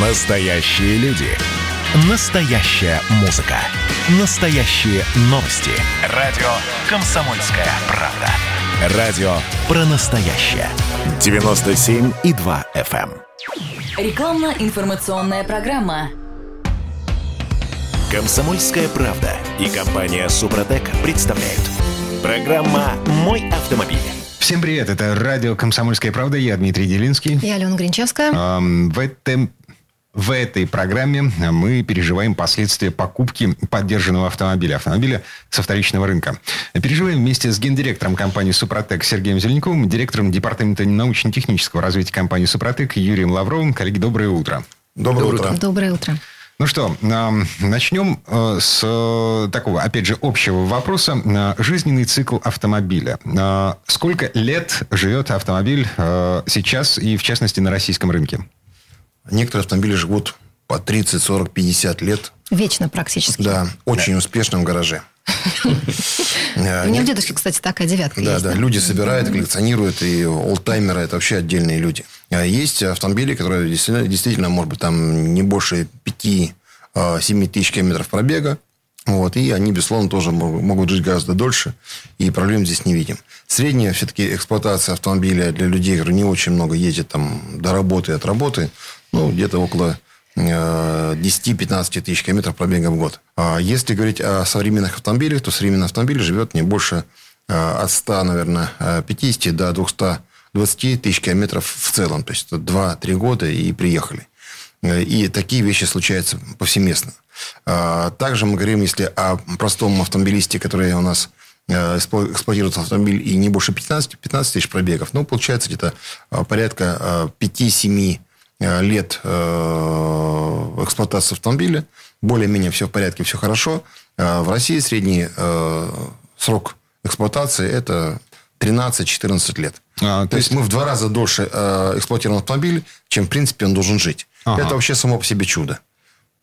Настоящие люди. Настоящая музыка. Настоящие новости. Радио «Комсомольская правда». Радио про настоящее. 97,2 FM. Рекламно-информационная программа. «Комсомольская правда» и компания «Супротек» представляют. Программа «Мой автомобиль». Всем привет, это радио «Комсомольская правда», я Дмитрий Делинский. Я Алена Гринчевская. Эм, В, этом, в этой программе мы переживаем последствия покупки поддержанного автомобиля, автомобиля со вторичного рынка. Переживаем вместе с гендиректором компании «Супротек» Сергеем Зеленковым, директором департамента научно-технического развития компании «Супротек» Юрием Лавровым. Коллеги, доброе утро. Доброе, утро. Доброе утро. Ну что, начнем э, с э, такого, опять же, общего вопроса. Э, Жизненный цикл автомобиля. Сколько лет живет автомобиль сейчас и, в частности, на российском рынке? Некоторые автомобили живут по 30, 40, 50 лет. Вечно практически. Да, очень успешно в гараже. Э, У меня в дедушке, кстати, такая девятка Да, есть. да, люди собирают, коллекционируют, и олдтаймеры – это вообще отдельные люди. А Есть автомобили, которые действительно, действительно, может быть, там не больше 5-7 тысяч километров пробега. Вот, и они, безусловно, тоже мог- могут жить гораздо дольше, и проблем здесь не видим. Средняя все-таки эксплуатация автомобиля для людей, которые не очень много ездят там, до работы и от работы, ну, где-то около э, 10-15 тысяч километров пробега в год. А если говорить о современных автомобилях, то современный автомобиль живет не больше э, от 100, наверное, э, 50 до 220 тысяч километров в целом. То есть, это 2-3 года и приехали. Э, И такие вещи случаются повсеместно. А, Также мы говорим, если о простом автомобилисте, который у нас э, эксплуатирует автомобиль и не больше 15, 15 тысяч пробегов, ну, получается где-то э, порядка э, 5-7 э, лет эксплуатации автомобиля. Более-менее все в порядке, все хорошо. В России средний срок эксплуатации – это 13-14 лет. А, то, есть, мы в два раза дольше эксплуатируем автомобиль, чем, в принципе, он должен жить. Ага. Это вообще само по себе чудо.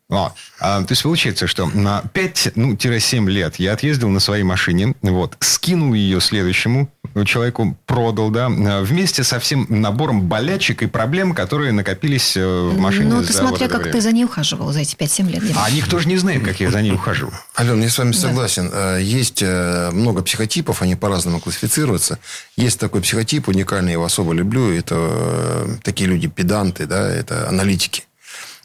А, а, то есть получается, что на 5-7 лет я отъездил на своей машине, вот, скинул ее следующему человеку, продал, да, а, вместе со всем набором болячек и проблем, которые накопились э, в машине. Ну, ты вот смотря, как время. ты за ней ухаживал за эти 5-7 лет. Дима. А никто же не знает, как я за ней ухожу. Ален, я с вами согласен. Э, Есть э, много психотипов, они по-разному классифицируются. Есть такой психотип уникальный, я его особо люблю. Это такие люди педанты, да, это аналитики.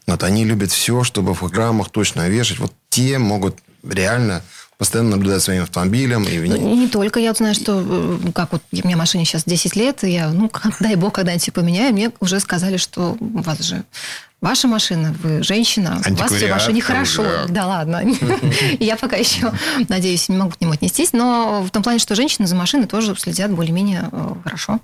Вот они любят все, чтобы в граммах точно вешать. Вот те могут реально постоянно наблюдать своим автомобилем. И Ну, не только. Я знаю, что э, как вот у меня машине сейчас 10 лет, и я, ну, как- дай бог, когда-нибудь поменяю, мне уже сказали, что у вас же ваша машина, вы женщина, у вас все в Антиквариат машине хорошо. уже. Да ладно. Я пока еще, надеюсь, не могу к нему отнестись, но в том плане, что женщины за машиной тоже следят более-менее э, хорошо.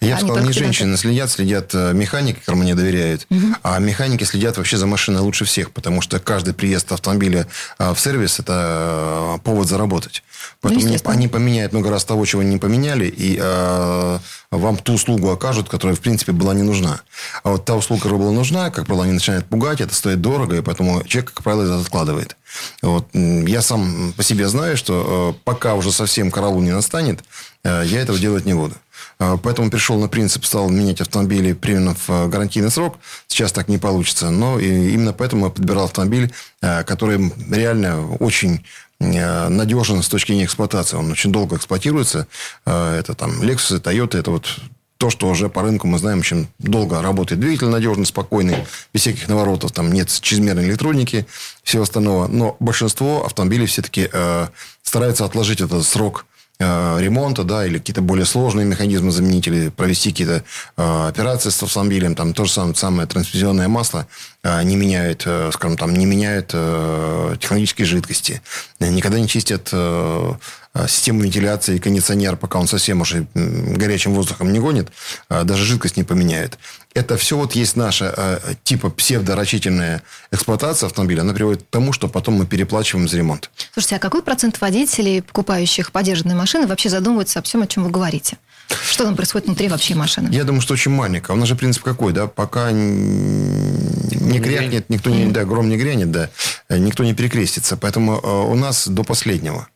Я бы сказал, не женщины следят, следят э, механики, которым они доверяют. А механики следят вообще за машиной лучше всех, потому что каждый приезд автомобиля э, в сервис – это повод заработать. Поэтому они, поменяют много раз того, чего они не поменяли, и вам ту услугу окажут, которая, в принципе, была не нужна. А вот та услуга, которая была нужна, как правило, они начинают пугать, это стоит дорого, и поэтому человек, как правило, это откладывает. Вот. Я сам по себе знаю, что э, пока уже совсем караул не настанет, э, я этого делать не буду. Э, Поэтому перешел на принцип, стал менять автомобили примерно в гарантийный срок. Сейчас так не получится. Но именно поэтому я подбирал автомобиль, который реально очень надежен с точки зрения эксплуатации. Он очень долго эксплуатируется. Э, Это там Lexus, Toyota, это вот то, что уже по рынку мы знаем, очень долго работает двигатель надежный, спокойный, без всяких наворотов, там нет чрезмерной электроники, всего остального. Но большинство автомобилей все-таки э, стараются отложить этот срок э, ремонта, да, или какие-то более сложные механизмы заменить, или провести какие-то э, операции с автомобилем, там то же самое, самое трансмиссионное масло э, не меняют, э, скажем, там, не меняют э, технологические жидкости, э, никогда не чистят э, э, систему вентиляции и кондиционер, пока он совсем уже горячим воздухом не гонит, э, даже жидкость не поменяет. Это все вот есть наша э, типа псевдорачительная эксплуатация автомобиля, она приводит к тому, что потом мы переплачиваем за ремонт. Слушайте, а какой процент водителей, покупающих подержанные машины, вообще задумывается о всем, о чем вы говорите? Что там происходит внутри вообще машины? Я думаю, что очень маленькая. У нас же принцип какой, да? Пока не крякнет, никто не, да, гром не грянет, да, э, никто не перекрестится. Поэтому э, у нас до последнего.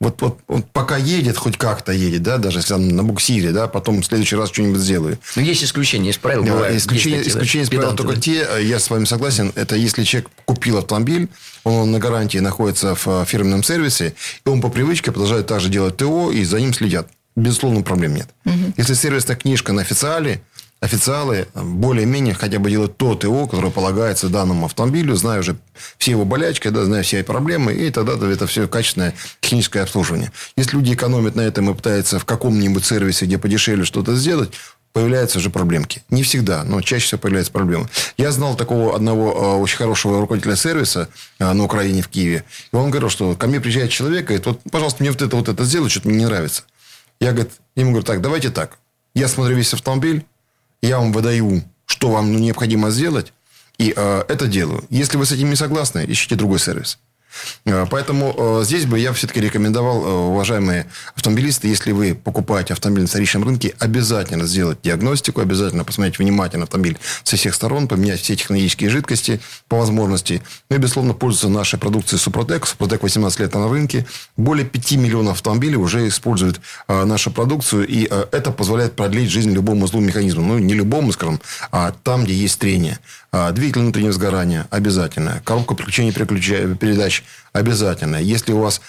Вот, вот, вот пока едет, хоть как-то едет, да, даже если он на буксире, да, потом в следующий раз что-нибудь сделаю. Но есть исключения из правил. Да, бывают, исключение, есть такие, из да, правил только да. те, э, я с вами согласен, это если человек купил автомобиль, он на гарантии находится в э, фирменном сервисе, и он по привычке продолжает также делать ТО, и за ним следят. Безусловно, проблем нет. Если сервисная книжка на официале, официалы более-менее хотя бы делают то ТО, которое полагается данному автомобилю, зная уже все его болячки, да, зная все проблемы, и тогда это все качественное техническое обслуживание. Если люди экономят на этом и пытаются в каком-нибудь сервисе, где подешевле что-то сделать, появляются уже проблемки. Не всегда, но чаще всего появляются проблемы. Я знал такого одного э, очень хорошего руководителя сервиса э, на Украине, в Киеве. И он говорил, что ко мне приезжает человек и говорит, вот, пожалуйста, мне вот это, вот это сделай, что-то мне не нравится. Я говорит, ему говорю, так, давайте так. Я смотрю весь автомобиль, я вам выдаю, что вам необходимо сделать, и э, это делаю. Если вы с этим не согласны, ищите другой сервис. Э, Поэтому э, здесь бы я все-таки рекомендовал, э, уважаемые автомобилисты, если вы покупаете автомобиль на вторичном рынке, обязательно сделать диагностику, обязательно посмотреть внимательно автомобиль со всех сторон, поменять все технологические жидкости по возможности. Ну и, безусловно, пользоваться нашей продукцией Супротек. Супротек 18 лет на рынке. Более 5 миллионов автомобилей уже используют нашу продукцию, и это позволяет продлить жизнь любому узлу механизму. Ну, не любому, скажем, а там, где есть трение. А, Двигатель внутреннего сгорания обязательно. Коробка переключа- передач обязательно. Если у вас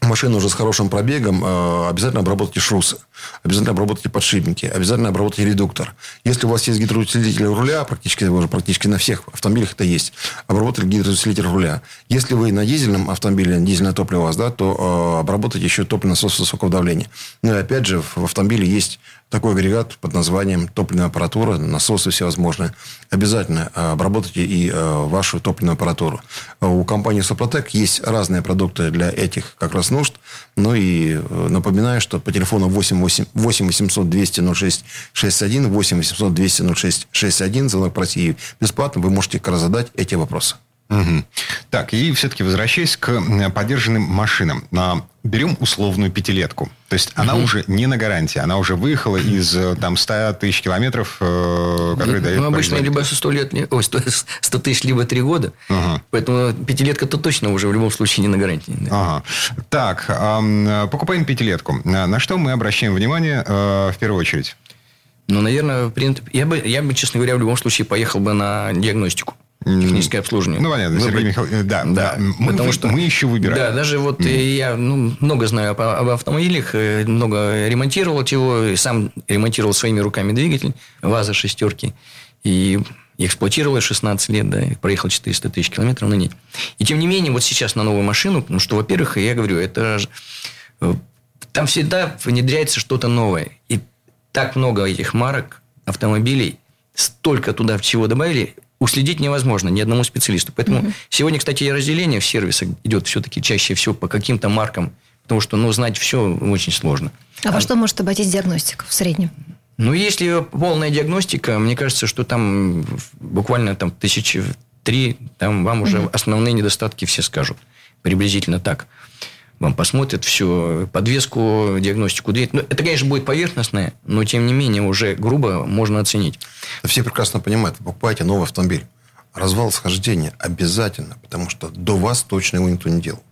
машина уже с хорошим пробегом, э, обязательно обработайте шрусы, обязательно обработайте подшипники, обязательно обработайте редуктор. Если у вас есть гидроусилитель руля, практически, уже практически на всех автомобилях это есть, обработали гидроусилитель руля. Если вы на дизельном автомобиле, дизельное топливо у вас, да, то э, обработайте еще топливный насос высокого давления. Ну и опять же, в автомобиле есть такой агрегат под названием топливная аппаратура, насосы всевозможные. Обязательно э, обработайте и э, вашу топливную аппаратуру. У компании Супротек есть разные продукты для этих как раз нужд. Ну и э, напоминаю, что по телефону 8, 8, 8 800 200 06 61, 8 800 200 06 61, звонок в России бесплатно, вы можете задать эти вопросы. Мгм. Так, и все-таки возвращаясь к м, подержанным машинам. А, Берем условную пятилетку. То есть она уже не на гарантии. Она уже выехала из э, там, 100 тысяч километров, э, которые дает Ну, обычно либо 100 лет, ли- ой, 100, 100 тысяч, либо 3 года. Ага. Поэтому пятилетка-то точно уже в любом случае не на гарантии. да. Ага. Так, покупаем пятилетку. На что мы обращаем внимание э, в первую очередь? Ну, наверное, в принципе, я бы, я бы, честно говоря, в любом случае поехал бы на диагностику. Техническое обслуживание. Ну, понятно, Выбрать- Сергей Михайлович, э, да, да. Мы, потому что мы еще выбираем. Да, даже вот э, я ну, много знаю об, об автомобилях, э, много ремонтировал его, и сам ремонтировал своими руками двигатель ВАЗа шестерки. И эксплуатировал 16 лет, да, и проехал 400 тысяч километров на ней. И тем не менее, вот сейчас на новую машину, потому что, во-первых, я говорю, это э, там всегда внедряется что-то новое. И так много этих марок, автомобилей, столько туда всего добавили, уследить невозможно ни одному специалисту. Поэтому сегодня, кстати, и разделение в сервисах идет все-таки чаще всего по каким-то маркам, потому что ну, знать все очень сложно. А во что может обойтись диагностика в среднем? Ну, если полная диагностика, мне кажется, что там буквально там тысячи три, там вам уже основные недостатки все скажут. Приблизительно так. Вам посмотрят все, подвеску, диагностику двигателя. Ну, это, конечно, будет поверхностное, но, тем не менее, уже грубо можно оценить. Все прекрасно понимают, вы покупаете новый автомобиль. Развал схождения обязательно, потому что до вас точно его никто не делал.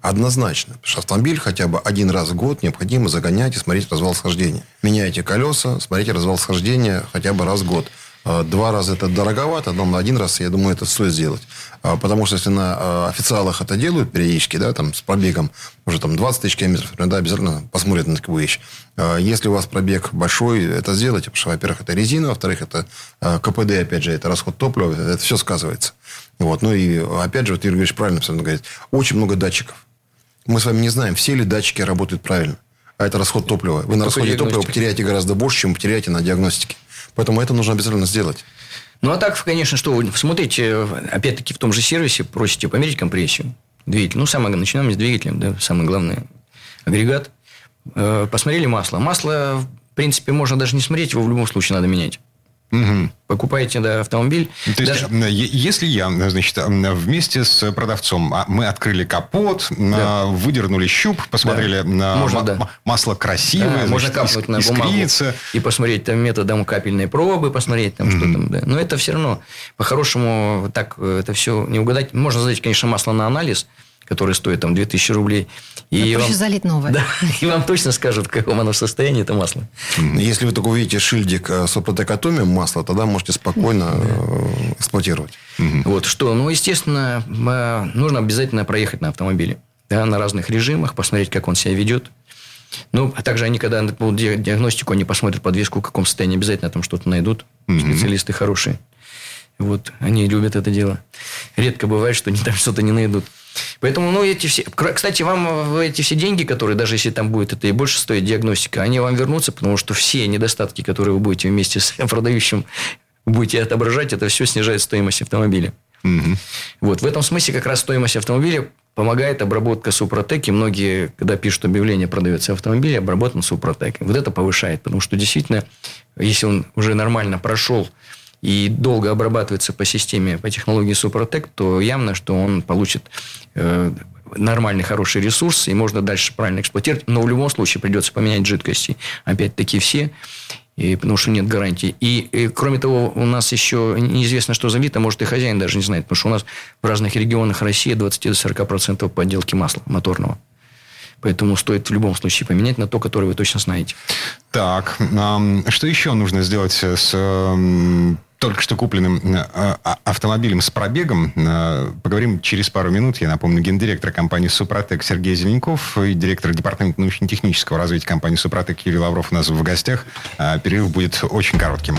Однозначно. Потому что автомобиль хотя бы один раз в год необходимо загонять и смотреть развал схождения. Меняете колеса, смотрите развал схождения хотя бы раз в год. Э, Два раза это дороговато, но на один раз, я думаю, это стоит сделать. А, Потому что если на э, официалах это делают периодически, да, там с пробегом уже там 20 тысяч километров, да, обязательно посмотрят на такую вещь. А, Если у вас пробег большой, это сделайте, потому что, во-первых, это резина, во-вторых, это КПД, опять же, это расход топлива, это все сказывается. Вот. Ну и опять же, вот Юрий Григорьевич правильно абсолютно говорит, очень много датчиков. Мы с вами не знаем, все ли датчики работают правильно. А это расход топлива. Вы на расходе топлива потеряете гораздо больше, чем потеряете на диагностике. Поэтому это нужно обязательно сделать. Ну, а так, конечно, что смотрите, опять-таки, в том же сервисе просите померить компрессию двигателя. Ну, самое, начинаем с двигателя, да, самый главный агрегат. Э, Посмотрели масло. Масло, в принципе, можно даже не смотреть, его в любом случае надо менять. Мгм. Покупаете, да, автомобиль. То есть, даже- э, если я, значит, э, вместе с продавцом, а, мы открыли капот, Да. э, выдернули щуп, посмотрели на Можно, да. ма- масло красивое, Да, можно значит, капнуть иск- на бумагу искрится. и посмотреть там методом капельной пробы, посмотреть там, что там. Да. Но это все равно, по-хорошему, так это все не угадать. Можно сдать, конечно, масло на анализ, которое стоит там 2000 рублей. И вам, залить новое. Да, и вам точно скажут, в каком оно состоянии, это масло. Если вы только увидите шильдик э, Супротек Атомиум масла, тогда можете спокойно э, эксплуатировать. Вот что, ну, естественно, нужно обязательно проехать на автомобиле. Да, на разных режимах, посмотреть, как он себя ведет. Ну, а также они, когда будут диагностику, они посмотрят подвеску, в каком состоянии, обязательно там что-то найдут. Специалисты хорошие. Вот, они любят это дело. Редко бывает, что они там что-то не найдут. Поэтому, ну, эти все... Кстати, вам эти все деньги, которые, даже если там будет это и больше стоит диагностика, они вам вернутся, потому что все недостатки, которые вы будете вместе с продающим будете отображать, это все снижает стоимость автомобиля. Угу. Вот. В этом смысле как раз стоимость автомобиля помогает обработка Супротек. И многие, когда пишут объявление, продается автомобиль, обработан Супротек. Вот это повышает. Потому что действительно, если он уже нормально прошел и долго обрабатывается по системе, по технологии Супротек, то явно, что он получит э, нормальный, хороший ресурс, и можно дальше правильно эксплуатировать. Но в любом случае придется поменять жидкости. Опять-таки все. И, потому что нет гарантии. И, и, кроме того, у нас еще неизвестно, что залито, может, и хозяин даже не знает, потому что у нас в разных регионах России 20-40% подделки масла моторного. Поэтому стоит в любом случае поменять на то, которое вы точно знаете. Так, что еще нужно сделать с только что купленным э, а, автомобилем с пробегом. Э, поговорим через пару минут. Я напомню, гендиректор компании «Супротек» Сергей Зеленков и директор департамента научно-технического развития компании «Супротек» Юрий Лавров у нас в гостях. Э, перерыв будет очень коротким.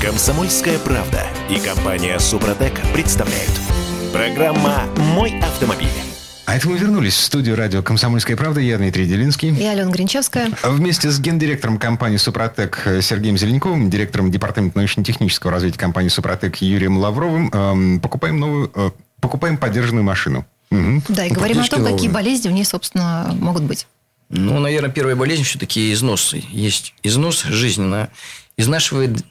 Комсомольская правда и компания «Супротек» представляют. Программа «Мой автомобиль». А это мы вернулись в студию радио «Комсомольская правда». Я Дмитрий Делинский. И Алена Гринчевская. Вместе с гендиректором компании «Супротек» Сергеем Зеленковым, директором департамента научно-технического развития компании «Супротек» Юрием Лавровым э, покупаем новую, э, покупаем поддержанную машину. Угу. Да, и ну, говорим о том, новые. какие болезни в ней, собственно, могут быть. Ну, наверное, первая болезнь все-таки износ. Есть износ жизненно. Изнашивает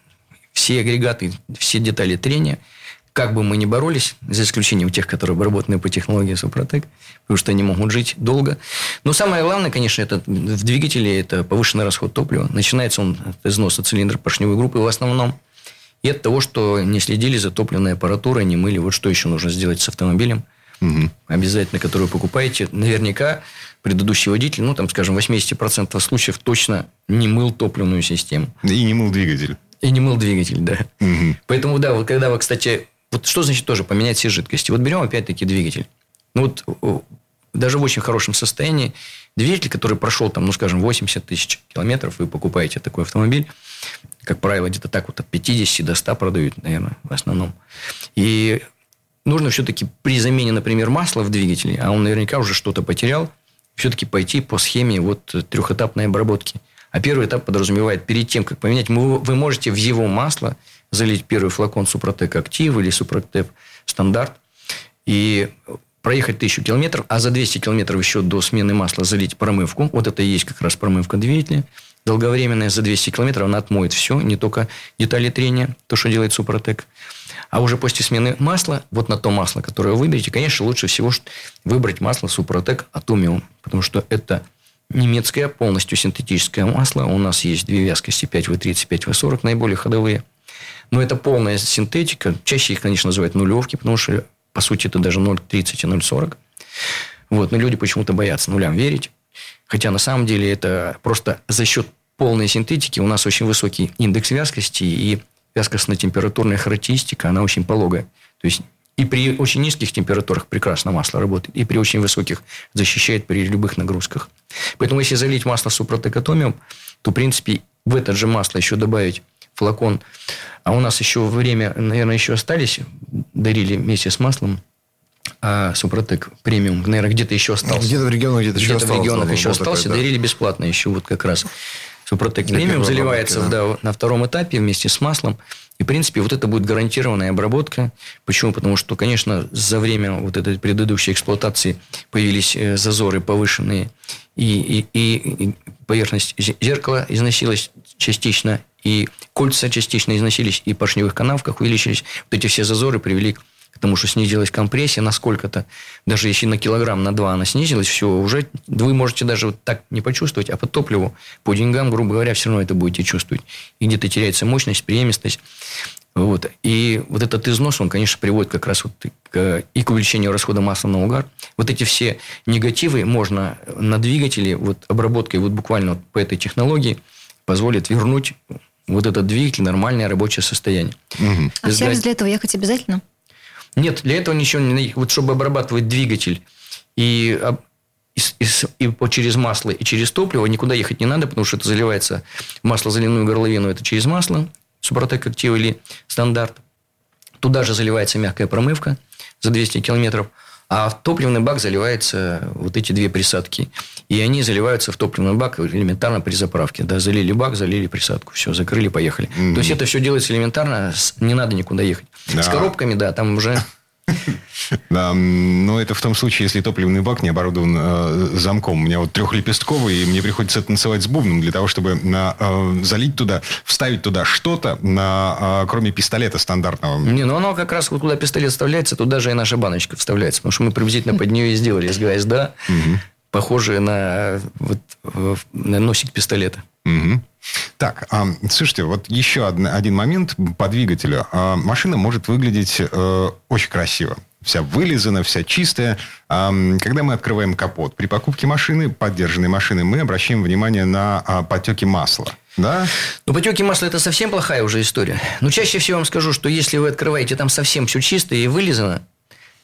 все агрегаты, все детали трения – как бы мы ни боролись, за исключением тех, которые обработаны по технологии Супротек, потому что они могут жить долго. Но самое главное, конечно, это в двигателе это повышенный расход топлива. Начинается он от износа цилиндра поршневой группы в основном. И от того, что не следили за топливной аппаратурой, не мыли. Вот что еще нужно сделать с автомобилем. Угу. Обязательно, который вы покупаете. Наверняка предыдущий водитель, ну, там, скажем, 80% случаев точно не мыл топливную систему. И не мыл двигатель. И не мыл двигатель, да. Угу. Поэтому, да, вот когда вы, кстати, вот что значит тоже поменять все жидкости? Вот берем опять-таки двигатель. Ну вот даже в очень хорошем состоянии двигатель, который прошел там, ну скажем, 80 тысяч километров, вы покупаете такой автомобиль, как правило, где-то так вот от 50 до 100 продают, наверное, в основном. И нужно все-таки при замене, например, масла в двигателе, а он наверняка уже что-то потерял, все-таки пойти по схеме вот трехэтапной обработки. А первый этап подразумевает, перед тем, как поменять, вы можете в его масло залить первый флакон Супротек Актив или Супротек Стандарт и проехать тысячу километров, а за 200 километров еще до смены масла залить промывку. Вот это и есть как раз промывка двигателя. Долговременная за 200 километров она отмоет все, не только детали трения, то, что делает Супротек. А уже после смены масла, вот на то масло, которое вы выберете, конечно, лучше всего выбрать масло Супротек Атомиум, потому что это немецкое полностью синтетическое масло. У нас есть две вязкости 5В30, 5В40, наиболее ходовые. Но это полная синтетика. Чаще их, конечно, называют нулевки, потому что, по сути, это даже 0,30 и 0,40. Вот. Но люди почему-то боятся нулям верить. Хотя, на самом деле, это просто за счет полной синтетики у нас очень высокий индекс вязкости и вязкостно-температурная характеристика, она очень пологая. То есть, и при очень низких температурах прекрасно масло работает, и при очень высоких защищает при любых нагрузках. Поэтому, если залить масло супротекатомиум, то, в принципе, в это же масло еще добавить флакон. А у нас еще время, наверное, еще остались. Дарили вместе с маслом. А Супротек премиум, наверное, где-то еще остался. Где-то в регионах где-то еще где остался. в регионах еще остался. Такой, да. Дарили бесплатно еще вот как раз. Супротек премиум заливается да. на втором этапе вместе с маслом. И, в принципе, вот это будет гарантированная обработка. Почему? Потому что, конечно, за время вот этой предыдущей эксплуатации появились э, зазоры повышенные, и, и, и поверхность зеркала износилась частично, и кольца частично износились, и поршневых канавках увеличились. Вот эти все зазоры привели к тому, что снизилась компрессия насколько-то. Даже если на килограмм, на два она снизилась, все, уже вы можете даже вот так не почувствовать, а по топливу, по деньгам, грубо говоря, все равно это будете чувствовать. И где-то теряется мощность, преемистость. Вот. И вот этот износ, он, конечно, приводит как раз вот к, и к увеличению расхода масла на угар. Вот эти все негативы можно на двигателе вот обработкой вот буквально вот по этой технологии позволит вернуть вот этот двигатель нормальное рабочее состояние. Угу. А в сервис для этого ехать обязательно? Нет, для этого ничего не Вот чтобы обрабатывать двигатель и, и, и, и через масло, и через топливо, никуда ехать не надо, потому что это заливается масло заливную горловину, это через масло, Супротек Актив или стандарт. Туда же заливается мягкая промывка за 200 километров. А в топливный бак заливаются вот эти две присадки. И они заливаются в топливный бак элементарно при заправке. Да, залили бак, залили присадку. Все, закрыли, поехали. Mm-hmm. То есть, это все делается элементарно, не надо никуда ехать. Да. С коробками, да, там уже Да, но это в том случае, если топливный бак не оборудован э, замком. У меня вот трехлепестковый, и мне приходится танцевать с бубном для того, чтобы на, э, залить туда, вставить туда что-то, на, э, кроме пистолета стандартного. Не, ну оно как раз вот куда пистолет вставляется, туда же и наша баночка вставляется. Потому что мы приблизительно под нее и сделали из ГСД, похожие на, вот, на носик пистолета. Угу. Так, а, слушайте, вот еще один, момент по двигателю. А, машина может выглядеть э, очень красиво. Вся вылизана, вся чистая. А, когда мы открываем капот, при покупке машины, поддержанной машины, мы обращаем внимание на потеки масла. Да? Ну, потеки масла – это совсем плохая уже история. Но чаще всего вам скажу, что если вы открываете, там совсем все чисто и вылизано,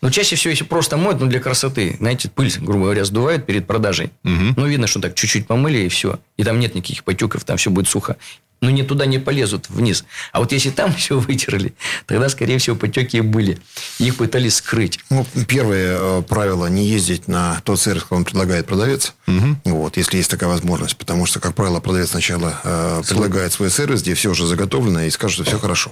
но чаще всего, если просто моют, ну, для красоты. Знаете, пыль, грубо говоря, сдувают перед продажей. Угу. Ну, видно, что так чуть-чуть помыли, и все. И там нет никаких потеков, там все будет сухо. Но не туда не полезут вниз. А вот если там все вытерли, тогда, скорее всего, потеки были. Их пытались скрыть. Ну, первое э, правило – не ездить на тот сервис, который предлагает продавец. Угу. Вот, если есть такая возможность. Потому что, как правило, продавец сначала э, предлагает свой сервис, где все уже заготовлено, и скажет, что все хорошо.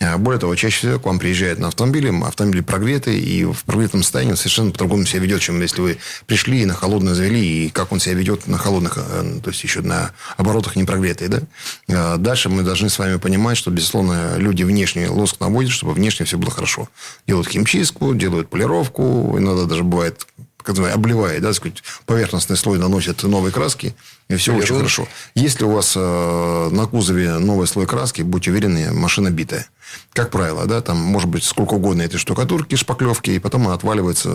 А более того, чаще всего к вам приезжает на автомобиле, автомобиль прогретый, и в прогретом состоянии он совершенно по-другому себя ведет, чем если вы пришли и на холодное завели, и как он себя ведет на холодных, э, то есть еще на оборотах не прогретый. Да? А дальше мы должны с вами понимать, что, безусловно, люди внешне лоск наводят, чтобы внешне все было хорошо. Делают химчистку, делают полировку, иногда даже бывает как называется, обливает, да, сказать, поверхностный слой наносит новые краски, и все очень хорошо. Если у вас э, на кузове новый слой краски, будьте уверены, машина битая. Как правило, да, там может быть сколько угодно этой штукатурки, шпаклевки, и потом она отваливается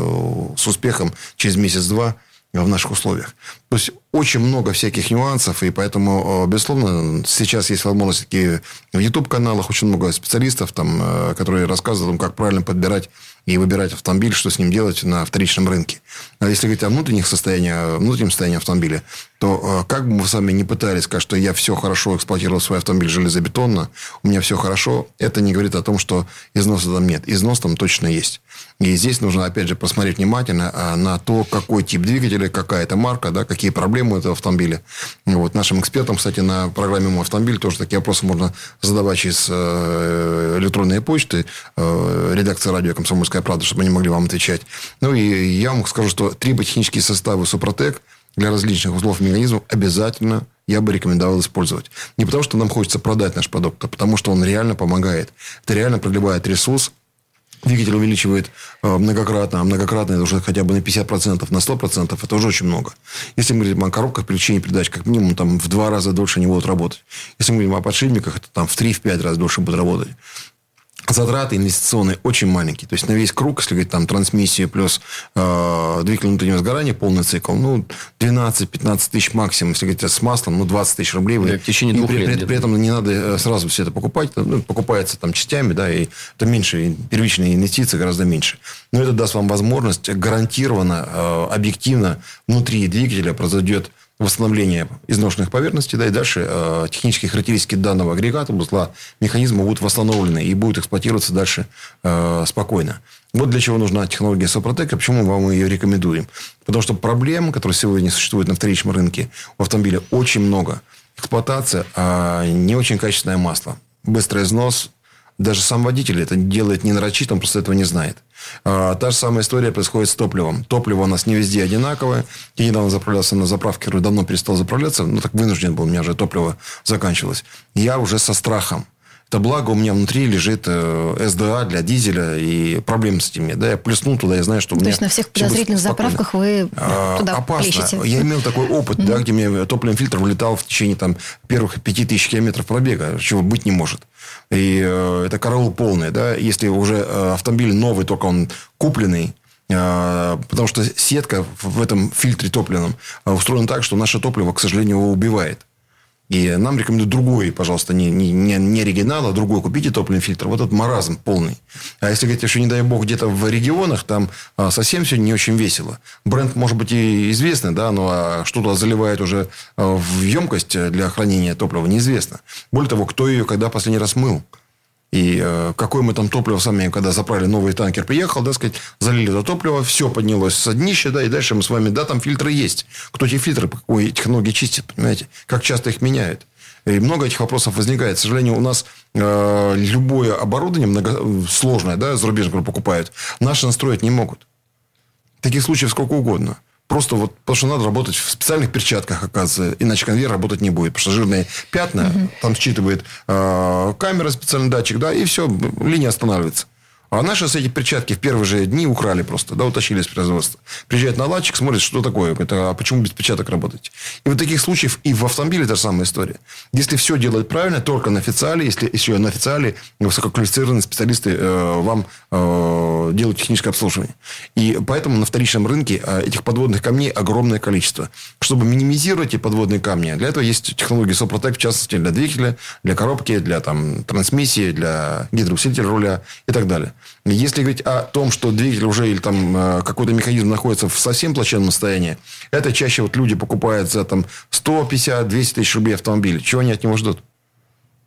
с успехом через месяц-два в наших условиях. То есть очень много всяких нюансов, и поэтому, э, безусловно, сейчас есть возможность в YouTube-каналах очень много специалистов, там, э, которые рассказывают о том, как правильно подбирать и выбирать автомобиль, что с ним делать на вторичном рынке. А если говорить о внутренних состояниях, внутреннем состоянии автомобиля, то э, как бы мы с вами не пытались сказать, что я все хорошо эксплуатировал свой автомобиль железобетонно, у меня все хорошо, это не говорит о том, что износа там нет. Износ там точно есть. И здесь нужно, опять же, посмотреть внимательно а, на то, какой тип двигателя, какая это марка, да, какие проблемы у этого автомобиля. Вот. Нашим экспертам, кстати, на программе «Мой автомобиль» тоже такие вопросы можно задавать через э, электронные почты, э, редакция радио «Комсомольская правда», чтобы они могли вам отвечать. Ну, и я вам скажу, что триботехнические составы «Супротек» для различных узлов механизмов обязательно я бы рекомендовал использовать. Не потому, что нам хочется продать наш продукт, а потому, что он реально помогает. Это реально продлевает ресурс, Двигатель увеличивает э, многократно, а многократно это уже хотя бы на 50%, на 100%, это уже очень много. Если мы говорим о коробках переключения передач, как минимум там в два раза дольше они будут работать. Если мы говорим о подшипниках, это там в 3-5 раз дольше будут работать затраты инвестиционные очень маленькие. То есть, на весь круг, если говорить, там, трансмиссия плюс э, двигатель внутреннего сгорания, полный цикл, ну, 12-15 тысяч максимум. Если говорить с маслом, ну, 20 тысяч рублей. Вы, в течение двух при, лет. При, при этом не надо э, сразу все это покупать. Ну, покупается там частями, да, и это меньше, первичные инвестиции гораздо меньше. Но это даст вам возможность гарантированно, э, объективно внутри двигателя произойдет восстановления изношенных поверхностей, да, и дальше э, технические характеристики данного агрегата, узла, механизма будут восстановлены и будут эксплуатироваться дальше э, спокойно. Вот для чего нужна технология Сопротек, почему мы ее рекомендуем. Потому что проблем, которые сегодня существуют на вторичном рынке у автомобиля, очень много. Эксплуатация, э, не очень качественное масло, быстрый износ, даже сам водитель это делает не нарочито, он просто этого не знает. А, та же самая история происходит с топливом. Топливо у нас не везде одинаковое. Я недавно заправлялся на заправке, который давно перестал заправляться. Ну, так вынужден был, у меня уже топливо заканчивалось. Я уже со страхом то благо у меня внутри лежит э, СДА для дизеля и проблем с этим нет. Да, я плеснул туда, я знаю, что у То меня... есть на всех подозрительных заправках вы А, туда опасно. плещете? Я имел такой опыт, да, где мне топливный фильтр вылетал в течение там, первых пяти тысяч километров пробега, чего быть не может. И э, это караул полный. Да? Если уже э, автомобиль новый, только он купленный, э, потому что сетка в этом фильтре топливном устроена так, что наше топливо, к сожалению, его убивает. И нам рекомендуют другой, пожалуйста, не, не, не, не оригинал, а другой. Купите топливный фильтр. Вот этот маразм полный. А если говорить, что, не дай бог, где-то в регионах, там а, совсем все не очень весело. Бренд, может быть, и известный, да, но а что туда заливает уже а, в емкость для хранения топлива, неизвестно. Более того, кто ее когда последний раз мыл. И э, какое мы там топливо сами, когда заправили новый танкер, приехал, да, сказать, залили это топливо, все поднялось с днища, да, и дальше мы с вами, да, там фильтры есть. Кто эти фильтры, по какой технологии чистит, понимаете? Как часто их меняют? И много этих вопросов возникает. К сожалению, у нас э, любое оборудование много, сложное, да, зарубежное, покупают, наши настроить не могут. Таких случаев сколько угодно. Просто вот, потому что надо работать в специальных перчатках, оказывается, иначе конвейер работать не будет. Потому что жирные пятна, там считывает э, камера, специальный датчик, да, и все, линия останавливается. А наши с эти перчатки в первые же дни украли просто, да, утащили из производства. Приезжает наладчик, смотрит, что такое. Говорит, а почему без перчаток работать? И вот таких случаев и в автомобиле та же самая история. Если все делать правильно, только на официале, если еще на официале высококвалифицированные специалисты э, вам э, делают техническое обслуживание. И поэтому на вторичном рынке э, этих подводных камней огромное количество. Чтобы минимизировать эти подводные камни, для этого есть технологии Сопротек, в частности, для двигателя, для коробки, для там, трансмиссии, для гидроусилителя руля и так далее. Если говорить о том, что двигатель уже или там э, какой-то механизм находится в совсем плачевном состоянии, это чаще вот люди покупают за там 150-200 тысяч рублей автомобиль. Чего они от него ждут?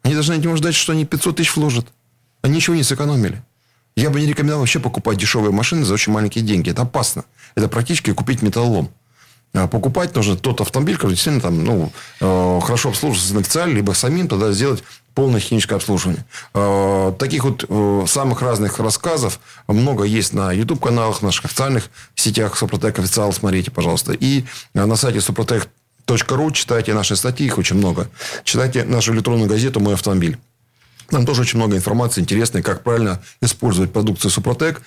Они должны от него ждать, что они 500 тысяч вложат. Они ничего не сэкономили. Я бы не рекомендовал вообще покупать дешевые машины за очень маленькие деньги. Это опасно. Это практически купить металлолом. А Покупать нужно тот автомобиль, который действительно там, ну, э, хорошо обслуживается на официале, либо самим тогда сделать полное техническое обслуживание. Э, Таких вот э, самых разных рассказов много есть на YouTube-каналах, наших официальных сетях Супротек официал, смотрите, пожалуйста. И э, на сайте супротек.ру читайте наши статьи, их очень много. Читайте нашу электронную газету «Мой автомобиль». Там тоже очень много информации интересной, как правильно использовать продукцию Супротек,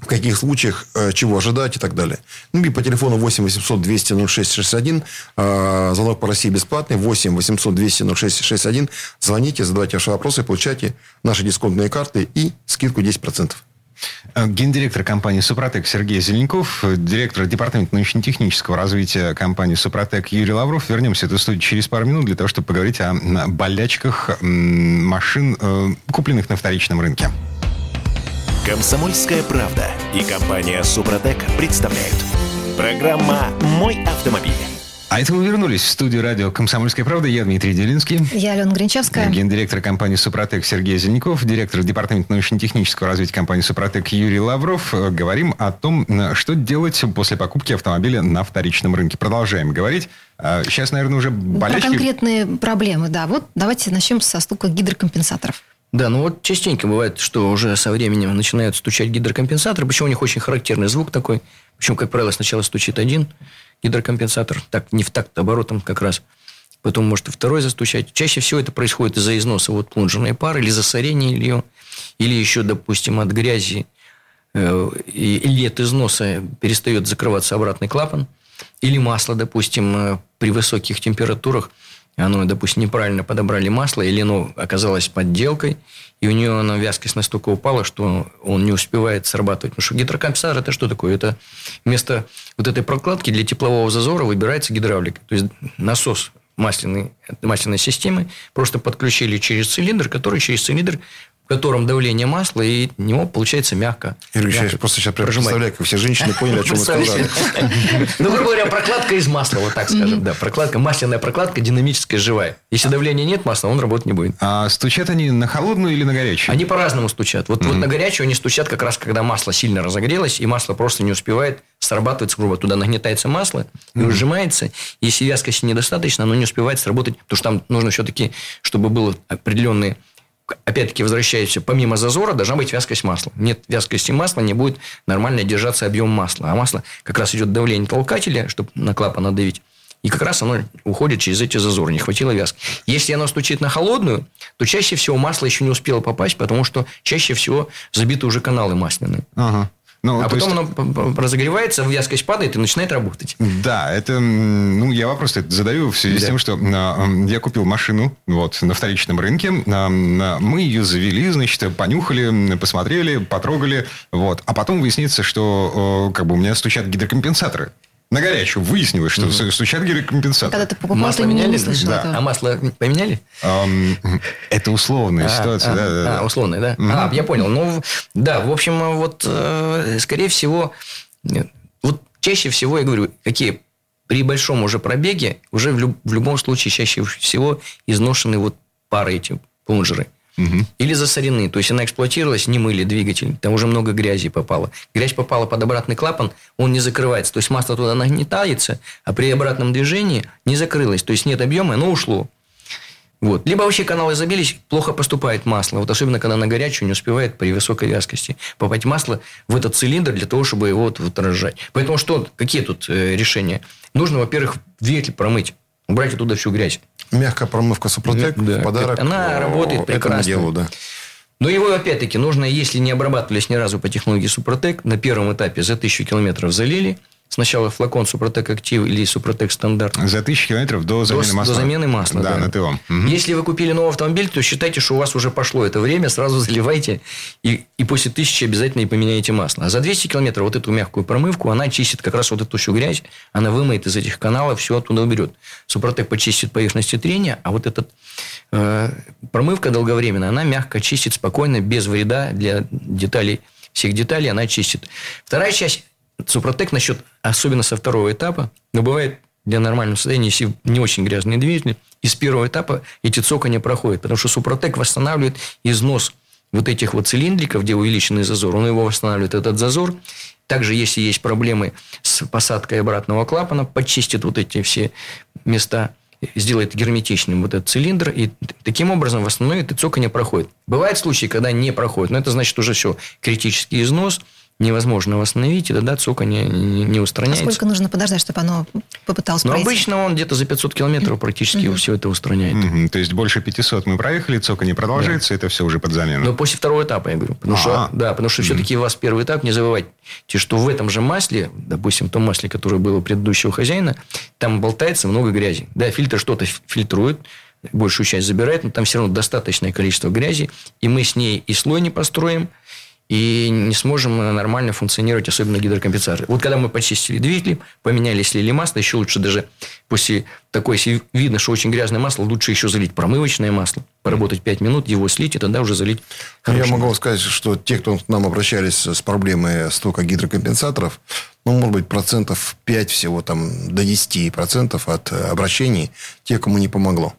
в каких случаях э, чего ожидать и так далее. Ну и по телефону 8 800 200 0661, э, звонок по России бесплатный, 8 800 200 0661, звоните, задавайте ваши вопросы, получайте наши дисконтные карты и скидку 10%. Э, Гендиректор компании «Супротек» Сергей Зеленков, э, директор департамента научно-технического развития компании «Супротек» Юрий Лавров. Вернемся в эту студию через пару минут для того, чтобы поговорить о болячках машин, купленных на вторичном рынке. Комсомольская правда и компания Супротек представляют. Программа «Мой автомобиль». А это мы вернулись в студию радио «Комсомольская правда». Я Дмитрий Делинский. Я Алена Гринчевская. Гендиректор компании «Супротек» Сергей Зеленков, директор департамента научно-технического развития компании «Супротек» Юрий Лавров. Э, Говорим о том, э, что делать после покупки автомобиля на вторичном рынке. Продолжаем говорить. Э, Сейчас, наверное, уже Про болячки... конкретные проблемы, да. Вот давайте начнем со стука гидрокомпенсаторов. Да, ну вот частенько бывает, что уже со временем начинают стучать гидрокомпенсаторы, причем у них очень характерный звук такой. Причем, как правило, сначала стучит один гидрокомпенсатор, так не в такт оборотом как раз. Потом может и второй застучать. Чаще всего это происходит из-за износа вот плунжерной пары или засорения ее, или еще, допустим, от грязи э, или от износа перестает закрываться обратный клапан, или масло, допустим, э, при высоких температурах оно, допустим, неправильно подобрали масло, или оно оказалось подделкой, и у нее она вязкость настолько упала, что он не успевает срабатывать. Потому что гидрокомпенсатор – это что такое? Это вместо вот этой прокладки для теплового зазора выбирается гидравлика. То есть, насос масляной, масляной системы просто подключили через цилиндр, который через цилиндр в котором давление масла, и в него получается мягко. Юрий Ильич, я мягко просто сейчас прям представляю, как все женщины поняли, о чем вы сказали. Ну, грубо говоря, прокладка из масла, вот так скажем. Да, прокладка, масляная прокладка, динамическая, живая. Если давления нет масла, он работать не будет. А стучат они на холодную или на горячую? Они по-разному стучат. Вот, вот на горячую они стучат как раз, когда масло сильно разогрелось, и масло просто не успевает срабатывать, грубо. Туда нагнетается масло и ужимается. Если вязкости недостаточно, оно не успевает сработать, потому что там нужно все-таки, чтобы было определенные опять-таки возвращаемся, помимо зазора должна быть вязкость масла. Нет вязкости масла, не будет нормально держаться объем масла. А масло как раз идет давление толкателя, чтобы на клапан надавить. И как раз оно уходит через эти зазоры, не хватило вязки. Если оно стучит на холодную, то чаще всего масло еще не успело попасть, потому что чаще всего забиты уже каналы масляные. Ага. Ну, а то потом есть- оно разогревается, вязкость падает и начинает работать. Да, это, ну, я вопрос задаю в связи с Да. тем, что м, я купил машину вот, на вторичном рынке. А, Мы ее завели, значит, понюхали, посмотрели, потрогали. Вот. А потом выяснится, что э, как бы у меня стучат гидрокомпенсаторы. На горячую выяснилось, что сту- стучат гидрокомпенсаторы. Когда ты покупал, Масло ты не, меняли? не слышал Да. этого. А масло поменяли? Ам, Это условная А, ситуация. а, да, да, да. а, условная, да? А, я понял. Ну, да, в общем, вот, э, скорее всего, нет. вот чаще всего, я говорю, какие при большом уже пробеге, уже в, люб- в любом случае чаще всего изношены вот пары эти плунжеры. Или засорены. То есть, она эксплуатировалась, не мыли двигатель. Там уже много грязи попало. Грязь попала под обратный клапан, он не закрывается. То есть, масло туда нагнетается, а при обратном движении не закрылось. То есть, нет объема, оно ушло. Вот. Либо вообще каналы забились, плохо поступает масло. Вот особенно, когда на горячую не успевает при высокой вязкости попасть масло в этот цилиндр для того, чтобы его вот, вот разжать. Поэтому что, какие тут э, решения? Нужно, во-первых, двигатель промыть. Убрать оттуда всю грязь. Мягкая промывка Супротек Да. подарок. Она работает прекрасно. делу, да. Но его, опять-таки, нужно, если не обрабатывались ни разу по технологии Супротек, на первом этапе за тысячу километров залили. Сначала флакон Супротек Актив или Супротек Стандарт. За тысячу километров до замены до, масла. до замены масла. Да, на ТО. Мгм. Если вы купили новый автомобиль, то считайте, что у вас уже пошло это время, сразу заливайте, и, и после тысячи обязательно и поменяете масло. А за 200 километров вот эту мягкую промывку, она чистит как раз вот эту всю грязь, она вымоет из этих каналов, все оттуда уберет. Супротек почистит поверхности трения, а вот эта э, промывка долговременная, она мягко чистит спокойно, без вреда для деталей, всех деталей она чистит. Вторая часть Супротек насчет, особенно со второго этапа, но бывает для нормального состояния, если не очень грязные двигатели, из первого этапа эти цокания проходят, потому что Супротек восстанавливает износ вот этих вот цилиндриков, где увеличенный зазор, он его восстанавливает, этот зазор. Также, если есть проблемы с посадкой обратного клапана, почистит вот эти все места, сделает герметичным вот этот цилиндр, и таким образом восстановит, и цоканье проходит. Бывают случаи, когда не проходит, но это значит уже все, критический износ, невозможно восстановить, и тогда цоканье не, не А устраняется. сколько нужно подождать, чтобы оно попыталось Но пройти? обычно он где-то за 500 километров практически все это устраняет. Мгм. То есть больше 500 мы проехали, цока не продолжается, это все уже под замену. Но после второго этапа, я говорю. Потому, А. что, да, потому что все-таки у вас первый этап, не забывайте, что в этом же масле, допустим, в том масле, которое было у предыдущего хозяина, там болтается много грязи. Да, фильтр что-то фильтрует, большую часть забирает, но там все равно достаточное количество грязи, и мы с ней и слой не построим, и не сможем нормально функционировать, особенно гидрокомпенсаторы. Вот когда мы почистили двигатель, поменяли, слили масло, еще лучше даже после такой, если видно, что очень грязное масло, лучше еще залить промывочное масло, поработать 5 минут, его слить, и тогда уже залить Ну, Я хорошее могу масло. сказать, что те, кто к нам обращались с проблемой стока гидрокомпенсаторов, ну, может быть, процентов 5 всего, там, до 10 процентов от э, обращений, те, кому не помогло.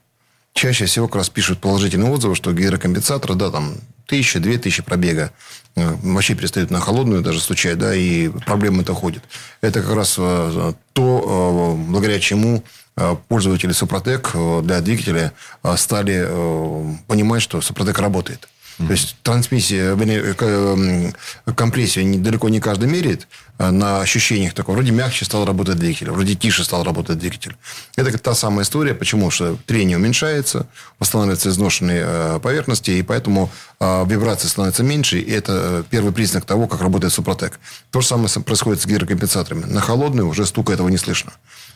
Чаще всего как раз пишут положительные отзывы, что гидрокомпенсаторы, да, там, тысяча, две тысячи пробега, вообще перестают на холодную даже стучать, да, и проблемы это ходят. Это как раз э, то, э, благодаря чему э, пользователи Супротек э, для двигателя э, стали э, понимать, что Супротек работает. То есть трансмиссия, э, к- м, компрессию не- далеко не каждый меряет. а На ощущениях такого. Вроде мягче стал работать двигатель, вроде тише стал работать двигатель. Это та самая история. Почему? Что трение уменьшается, восстанавливаются изношенные э, поверхности, и поэтому э, вибрации становятся меньше. И это э, первый признак того, как работает Супротек. То же самое происходит с гидрокомпенсаторами. На холодную уже стука этого не слышно.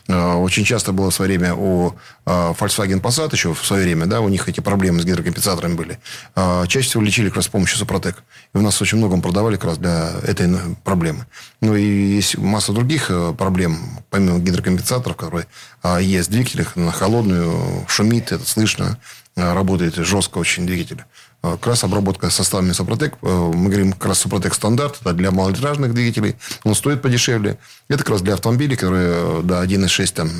Э, Очень часто было в свое время у э, Volkswagen Passat еще в свое время, да, у них эти проблемы с гидрокомпенсаторами были. Э, Чаще всего лечили как раз с помощью Супротек. И у нас очень многом продавали как раз для этой проблемы. Ну и есть масса других проблем, помимо гидрокомпенсаторов, которые есть в двигателях, на холодную шумит, это слышно, работает жестко очень двигатель. Э, Как раз обработка составами Супротек, э, мы говорим как раз Супротек стандарт, это для малолитражных двигателей, он стоит подешевле. Это как раз для автомобилей, которые э, до 1,6 там,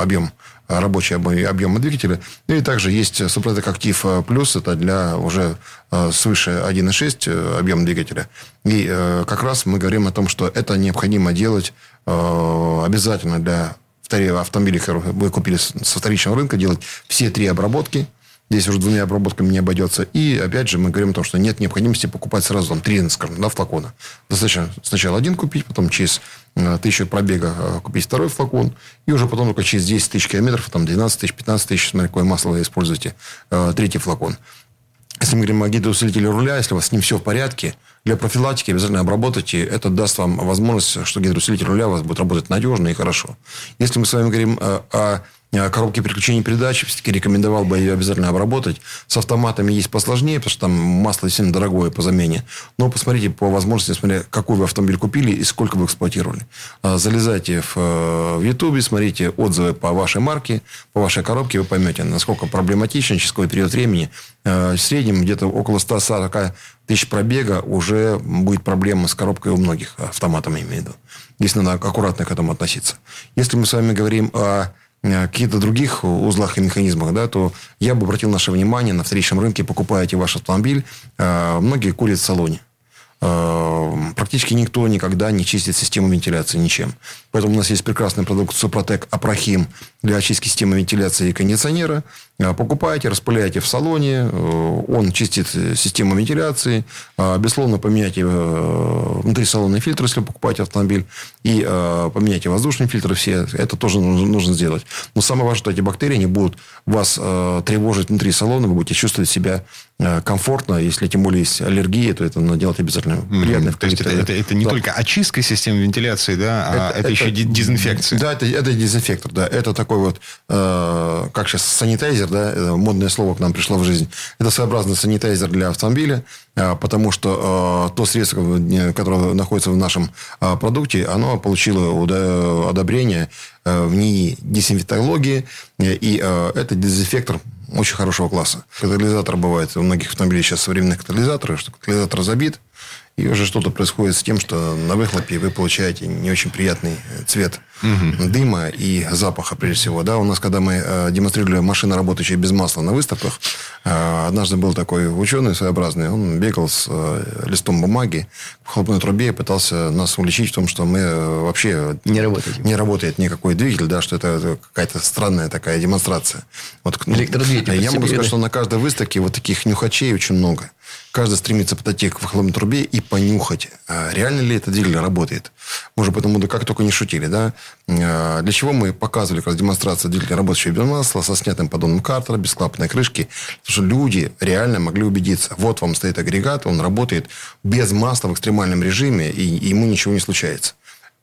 объем, рабочий объем, двигателя. И также есть Супротек Актив Плюс, это для уже свыше 1,6 э, объема двигателя. И как раз мы говорим о том, что это необходимо делать обязательно для автомобилей, которые вы купили со вторичного рынка, делать все три обработки – Здесь уже двумя обработками не обойдется. И, опять же, мы говорим о том, что нет необходимости покупать сразу там, три, скажем, да, флакона. Достаточно сначала один купить, потом через э, тысячу пробега э, купить второй флакон. И уже потом только через 10 тысяч километров, там 12 тысяч, 15 тысяч, смотря какое масло вы используете, э, третий флакон. Если мы говорим о гидроусилителе руля, если у вас с ним все в порядке, для профилактики обязательно обработайте. Это даст вам возможность, что гидроусилитель руля у вас будет работать надежно и хорошо. Если мы с вами говорим о коробки переключения передач, все-таки рекомендовал бы ее обязательно обработать. С автоматами есть посложнее, потому что там масло сильно дорогое по замене. Но посмотрите по возможности, смотря какой вы автомобиль купили и сколько вы эксплуатировали. Э, залезайте в, э, в YouTube, смотрите отзывы по вашей марке, по вашей коробке, вы поймете, насколько проблематично через какой период времени. В среднем где-то около 140 тысяч пробега уже будет проблема с коробкой у многих автоматов, имею в виду. Здесь надо аккуратно к этому относиться. Если мы с вами говорим о Э, каких-то других узлах и механизмах, да, то я бы обратил наше внимание на вторичном рынке, покупаете ваш автомобиль, э, многие курят в салоне. Э, практически никто никогда не чистит систему вентиляции ничем. Поэтому у нас есть прекрасный продукт Супротек Апрахим для очистки системы вентиляции и кондиционера. Э, покупаете, распыляете в салоне. Э, он чистит систему вентиляции. Безусловно, поменяйте внутри салонный фильтр, если покупаете автомобиль. И поменяйте воздушные фильтры все. Это тоже нужно сделать. Но самое важное, что эти бактерии не будут вас тревожить внутри салона. Вы будете чувствовать себя комфортно. Если тем более есть аллергия, то это надо делать обязательно приятно. приятно mm-hmm. То есть это, это, это не да. только очистка системы вентиляции, да, а это, это, это еще дезинфекция. Да, это, это дезинфектор, да. Это такой вот, э, как сейчас, санитайзер, да, модное слово к нам пришло в жизнь. Это своеобразный санитайзер для автомобиля, э, потому что э, то средство, которое находится в нашем э, продукте, оно получило одобрение э, в НИИ дезинфектологии, и э, это дезинфектор очень хорошего класса. Катализатор бывает у многих автомобилей сейчас современных катализаторов, что катализатор забит, и уже что-то происходит с тем, что на выхлопе вы получаете не очень приятный цвет угу. дыма и запаха, прежде всего. Да, у нас, когда мы э, демонстрировали машины, работающие без масла на выставках, э, однажды был такой ученый своеобразный, он бегал с э, листом бумаги в хлопной трубе и пытался нас уличить в том, что мы э, вообще... Не работает. Не работает никакой двигатель, да, что это какая-то странная такая демонстрация. Вот, ну, Электродвигатель. Я могу сказать, что на каждой выставке вот таких нюхачей очень много. Каждый стремится подойти к выхлопной трубе и понюхать, а реально ли этот двигатель работает. Мы уже потому, да как только не шутили, да. А, для чего мы показывали как раз демонстрацию двигателя, работающего без масла, со снятым поддоном картера, без клапанной крышки. Потому что люди реально могли убедиться. Вот вам стоит агрегат, он работает без масла в экстремальном режиме, и ему ничего не случается.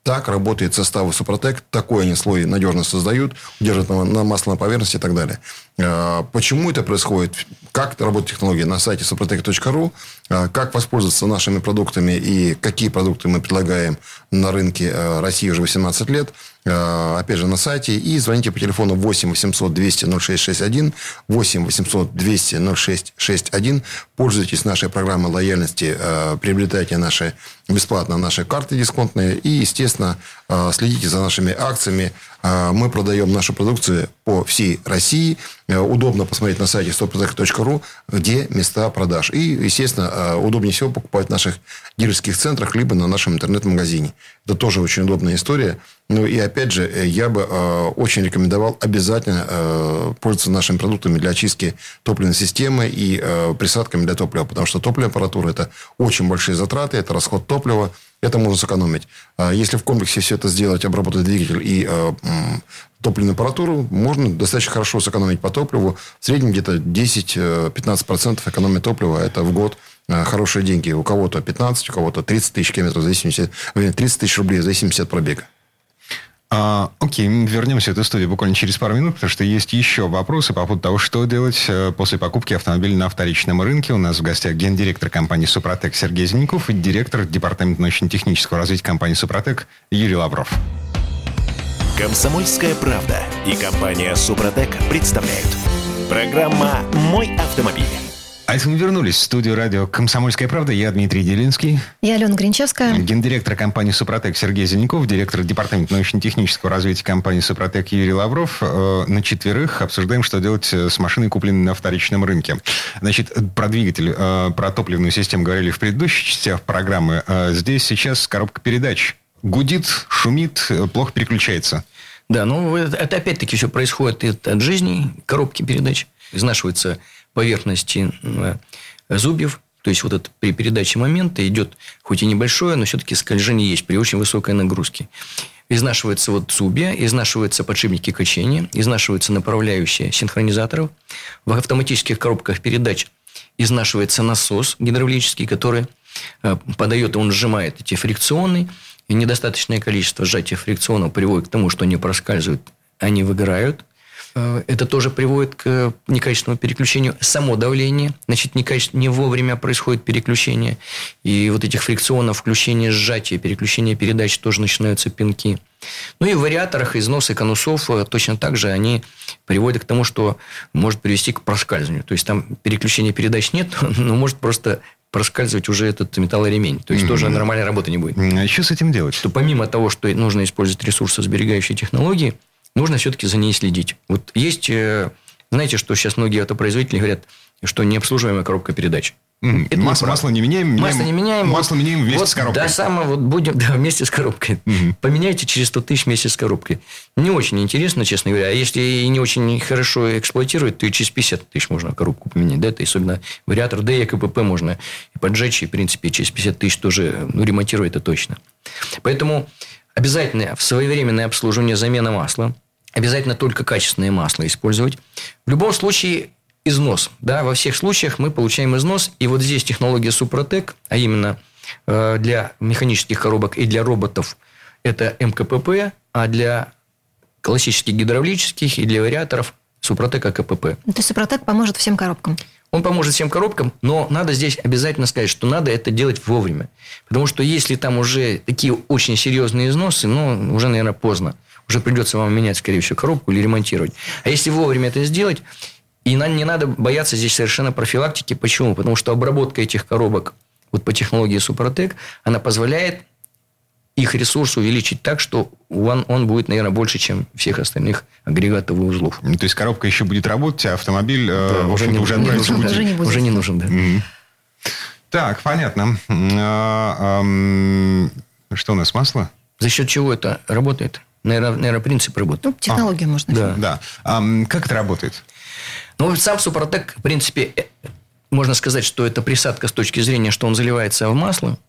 Так работает составы Супротек, такой они слой надежно создают, удерживают на, на масляной поверхности и так далее. А, почему это происходит? Как работает технология? На сайте suprotec.ru. А, как воспользоваться нашими продуктами и какие продукты мы предлагаем на рынке а, России уже 18 лет. Опять же, на сайте. И звоните по телефону 8 800 200 0661. 8 800 200 0661. Пользуйтесь нашей программой лояльности. Приобретайте наши бесплатно наши карты дисконтные. И, естественно, следите за нашими акциями. Мы продаем нашу продукцию по всей России. Э, удобно посмотреть на сайте stopproject.ru, где места продаж. И, естественно, э, удобнее всего покупать в наших дилерских центрах, либо на нашем интернет-магазине. Это тоже очень удобная история. Ну и опять же, э, я бы очень рекомендовал обязательно пользоваться нашими продуктами для очистки топливной системы и присадками для топлива. Потому что топливная аппаратура – это очень большие затраты, это расход топлива, это можно сэкономить. А если в комплексе все это сделать, обработать двигатель и э, топливную аппаратуру, можно достаточно хорошо сэкономить по топливу. В среднем где-то 10-15% э, экономия топлива. Это в год э, хорошие деньги. У кого-то 15, у кого-то 30 тысяч километров, в зависимости, 30 тысяч рублей, зависимости от пробега. А, окей, вернемся в эту студию буквально через пару минут, потому что есть еще вопросы по поводу того, что делать э, после покупки автомобиля на вторичном рынке. У нас в гостях гендиректор компании «Супротек» Сергей Зеленков и директор департамента научно-технического развития компании «Супротек» Юрий Лавров. Комсомольская правда и компания «Супротек» представляют. Программа «Мой автомобиль». А если мы вернулись в студию радио «Комсомольская правда», я Дмитрий Делинский. Я Алена Гринчевская. Гендиректор компании «Супротек» Сергей Зеленков, директор департамента научно-технического развития компании «Супротек» Юрий Лавров. Э, на четверых обсуждаем, что делать с машиной, купленной на вторичном рынке. Значит, про двигатель, э, про топливную систему говорили в предыдущих частях программы. Э, здесь сейчас коробка передач. Гудит, шумит, плохо переключается. Да, ну это опять-таки все происходит от жизни, коробки передач. Изнашивается поверхности э, зубьев, то есть вот это при передаче момента идет хоть и небольшое, но все-таки скольжение есть при очень высокой нагрузке. Изнашиваются вот зубья, изнашиваются подшипники качения, изнашиваются направляющие синхронизаторов. В автоматических коробках передач изнашивается насос гидравлический, который э, подает, он сжимает эти фрикционные, и недостаточное количество сжатия фрикционов приводит к тому, что они проскальзывают, они выгорают. Э, это тоже приводит к некачественному переключению. Само давление, значит, некачественно, не вовремя происходит переключение. И вот этих фрикционов, включение сжатия, переключение передач тоже начинаются пинки. Ну и в вариаторах износы конусов э, точно так же они приводят к тому, что может привести к проскальзыванию. То есть там переключения передач нет, но может просто проскальзывать уже этот металлоремень. То есть mm-hmm. тоже нормальной работы не будет. А что с этим делать? То помимо того, что нужно использовать ресурсосберегающие технологии, нужно все-таки за ней следить. Вот есть, э, знаете, что сейчас многие автопроизводители говорят, что необслуживаемая коробка передач. Mm. Это масло, масло не меняем, меняем. Масло не меняем. Масло меняем вместе вот, с коробкой. Да, самое вот будем да, вместе с коробкой. Mm-hmm. Поменяйте через 100 тысяч вместе с коробкой. Не очень интересно, честно говоря. А если и не очень хорошо эксплуатирует, то и через 50 тысяч можно коробку поменять. Да, это особенно вариатор D и КПП можно и поджечь, и, в принципе, через 50 тысяч тоже ну, ремонтировать это точно. Поэтому обязательно в своевременное обслуживание замена масла – Обязательно только качественное масло использовать. В любом случае износ. Да, во всех случаях мы получаем износ. И вот здесь технология Супротек, а именно э, для механических коробок и для роботов это МКПП, а для классических гидравлических и для вариаторов Супротек АКПП. То есть Супротек поможет всем коробкам? Он поможет всем коробкам, но надо здесь обязательно сказать, что надо это делать вовремя. Потому что если там уже такие очень серьезные износы, ну, уже, наверное, поздно уже придется вам менять, скорее всего, коробку или ремонтировать. А если вовремя это сделать, и нам не надо бояться здесь совершенно профилактики. Почему? Потому что обработка этих коробок вот по технологии Супротек, она позволяет их ресурс увеличить так, что он, он будет, наверное, больше, чем всех остальных агрегатов и узлов. То есть коробка еще будет работать, а автомобиль э, да, уже, не, уже, не, нужен, уже не будет. Уже не нужен, да. Mm-hmm. Так, понятно. А, а, что у нас, масло? За счет чего это работает? Наверное, наверное принцип работы. Ну, технологию а, можно. Да. да. А, как это работает? Ну, сам Супротек, в принципе, э, можно сказать, что это присадка с точки зрения, что он заливается в масло,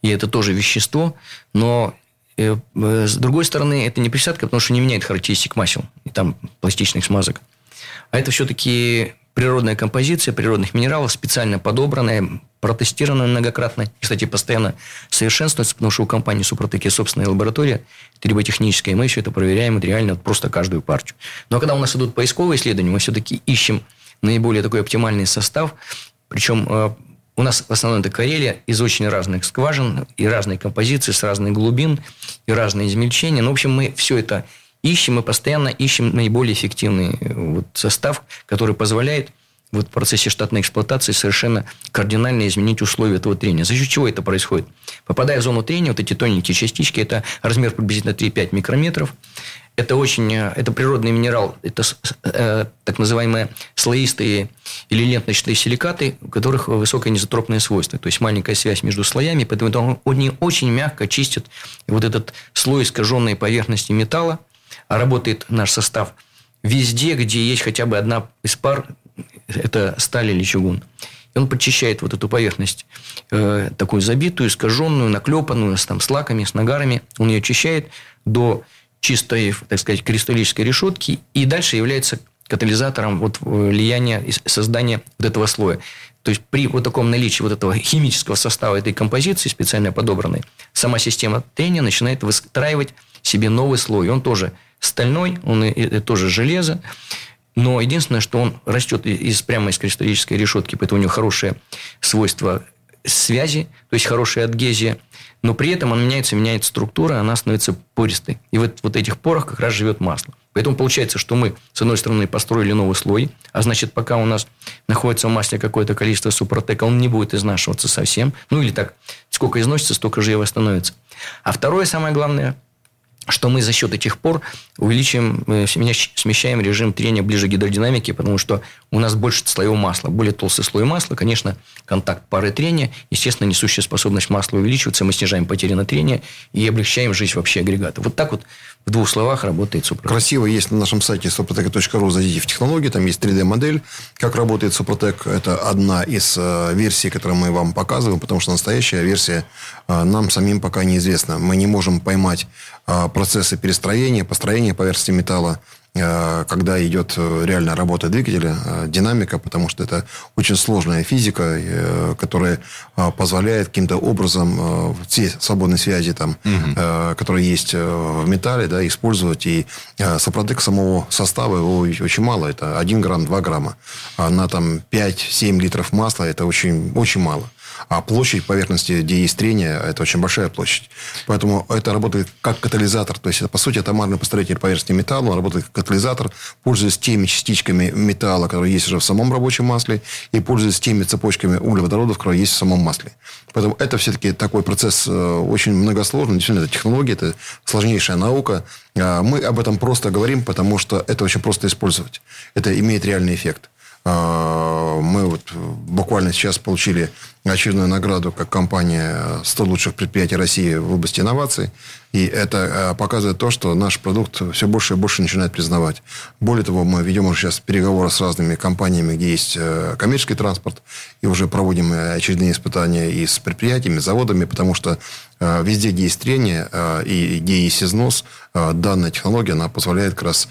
и это тоже вещество, но э, э, с другой стороны, это не присадка, потому что не меняет характеристик масел и там пластичных смазок. А это все-таки природная композиция природных минералов, специально подобранная, протестированная многократно. И, кстати, постоянно совершенствуется, потому что у компании Супротек есть собственная лаборатория триботехническая, и мы все это проверяем вот реально вот просто каждую партию. Но когда у нас идут поисковые исследования, мы все-таки ищем наиболее такой оптимальный состав. Причем э, у нас в основном это Карелия из очень разных скважин и разной композиции, с разных глубин и разные измельчения. Ну, в общем, мы все это ищем, мы постоянно ищем наиболее эффективный э, вот состав, который позволяет вот в процессе штатной эксплуатации совершенно кардинально изменить условия этого трения. За счет чего это происходит? Попадая в зону трения, вот эти тоненькие частички, это размер приблизительно 3-5 микрометров, это очень, э, это природный минерал, это э, так называемые слоистые или ленточные силикаты, у которых высокое низотропное свойство, то есть маленькая связь между слоями, поэтому они очень мягко чистят вот этот слой искаженной поверхности металла, работает наш состав везде, где есть хотя бы одна из пар, это сталь или чугун. И он подчищает вот эту поверхность, э, такую забитую, искаженную, наклепанную, с, там, с лаками, с нагарами. Он ее очищает до чистой, так сказать, кристаллической решетки и дальше является катализатором вот влияния и создания вот этого слоя. То есть при вот таком наличии вот этого химического состава этой композиции, специально подобранной, сама система трения начинает выстраивать себе новый слой. Он тоже стальной, он и, и, тоже железо. Но единственное, что он растет из, прямо из кристаллической решетки, поэтому у него хорошее свойство связи, то есть хорошая адгезия, но при этом он меняется, меняет структура, она становится пористой. И вот, вот этих порах как раз живет масло. Поэтому получается, что мы, с одной стороны, построили новый слой, а значит, пока у нас находится в масле какое-то количество супротека, он не будет изнашиваться совсем. Ну, или так, сколько износится, столько же и восстановится. А второе, самое главное, что мы за счет этих пор увеличиваем, э, смещаем режим трения ближе к гидродинамике, потому что у нас больше слоев масла, более толстый слой масла, конечно, контакт пары трения, естественно, несущая способность масла увеличивается, мы снижаем потери на трение и облегчаем жизнь вообще агрегата. Вот так вот в двух словах работает Супротек. Красиво есть на нашем сайте suprotec.ru, зайдите в технологии, там есть 3D-модель, как работает Супротек. Это одна из э, версий, которую мы вам показываем, потому что настоящая версия э, нам самим пока неизвестна. Мы не можем поймать процессы перестроения, построения поверхности металла, Э, когда идет э, реальная работа двигателя, э, динамика, потому что это очень сложная физика, которая позволяет каким-то образом все свободные связи, там, угу. которые есть в металле, да, использовать. И сопротек самого состава его очень мало. Это 1 грамм, 2 грамма. А на там 5-7 литров масла это очень, очень мало. А площадь поверхности, где есть трение, это очень большая площадь. Поэтому это работает как катализатор. То есть, это, по сути, атомарный построитель поверхности металла. Он работает как катализатор, пользуясь теми частичками металла, которые есть уже в самом рабочем масле, и пользуясь теми цепочками углеводородов, которые есть в самом масле. Поэтому это все-таки такой процесс э, очень многосложный. Действительно, это технология, это сложнейшая наука. А мы об этом просто говорим, потому что это очень просто использовать. Это имеет реальный эффект. А, мы вот буквально сейчас получили очередную награду как компания 100 лучших предприятий России в области инноваций. И это а, показывает то, что наш продукт все больше и больше начинает признавать. Более того, мы ведем уже сейчас переговоры с разными компаниями, где есть э, коммерческий транспорт, и уже проводим очередные испытания и с предприятиями, заводами, потому что э, везде, где есть трение э, и где есть износ, данная технология, она позволяет как раз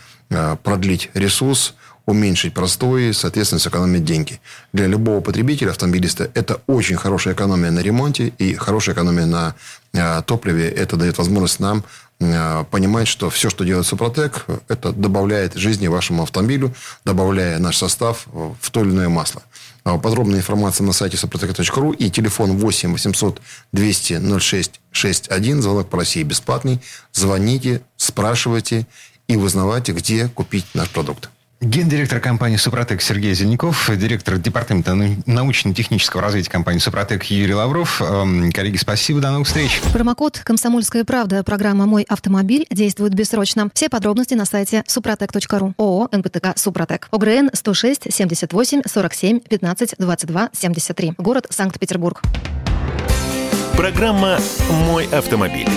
продлить ресурс, уменьшить простой, соответственно, сэкономить деньги. Для любого потребителя, автомобилиста, это очень хорошая экономия на ремонте и хорошая экономия на э, топливе. Это дает возможность нам э, понимать, что все, что делает Супротек, это добавляет жизни вашему автомобилю, добавляя наш состав в то или иное масло. А подробная информация на сайте супротек.ру и телефон 8 800 200 06 61. Звонок по России бесплатный. Звоните, спрашивайте и узнавайте, где купить наш продукт. Гендиректор компании «Супротек» Сергей Зеленяков, директор департамента научно-технического развития компании «Супротек» Юрий Лавров. Эм, коллеги, спасибо, до новых встреч. Промокод «Комсомольская правда» программа «Мой автомобиль» действует бессрочно. Все подробности на сайте супротек.ру. ООО «НПТК Супротек». ОГРН 106 78 47 15 22 73. Город Санкт-Петербург. Программа «Мой автомобиль».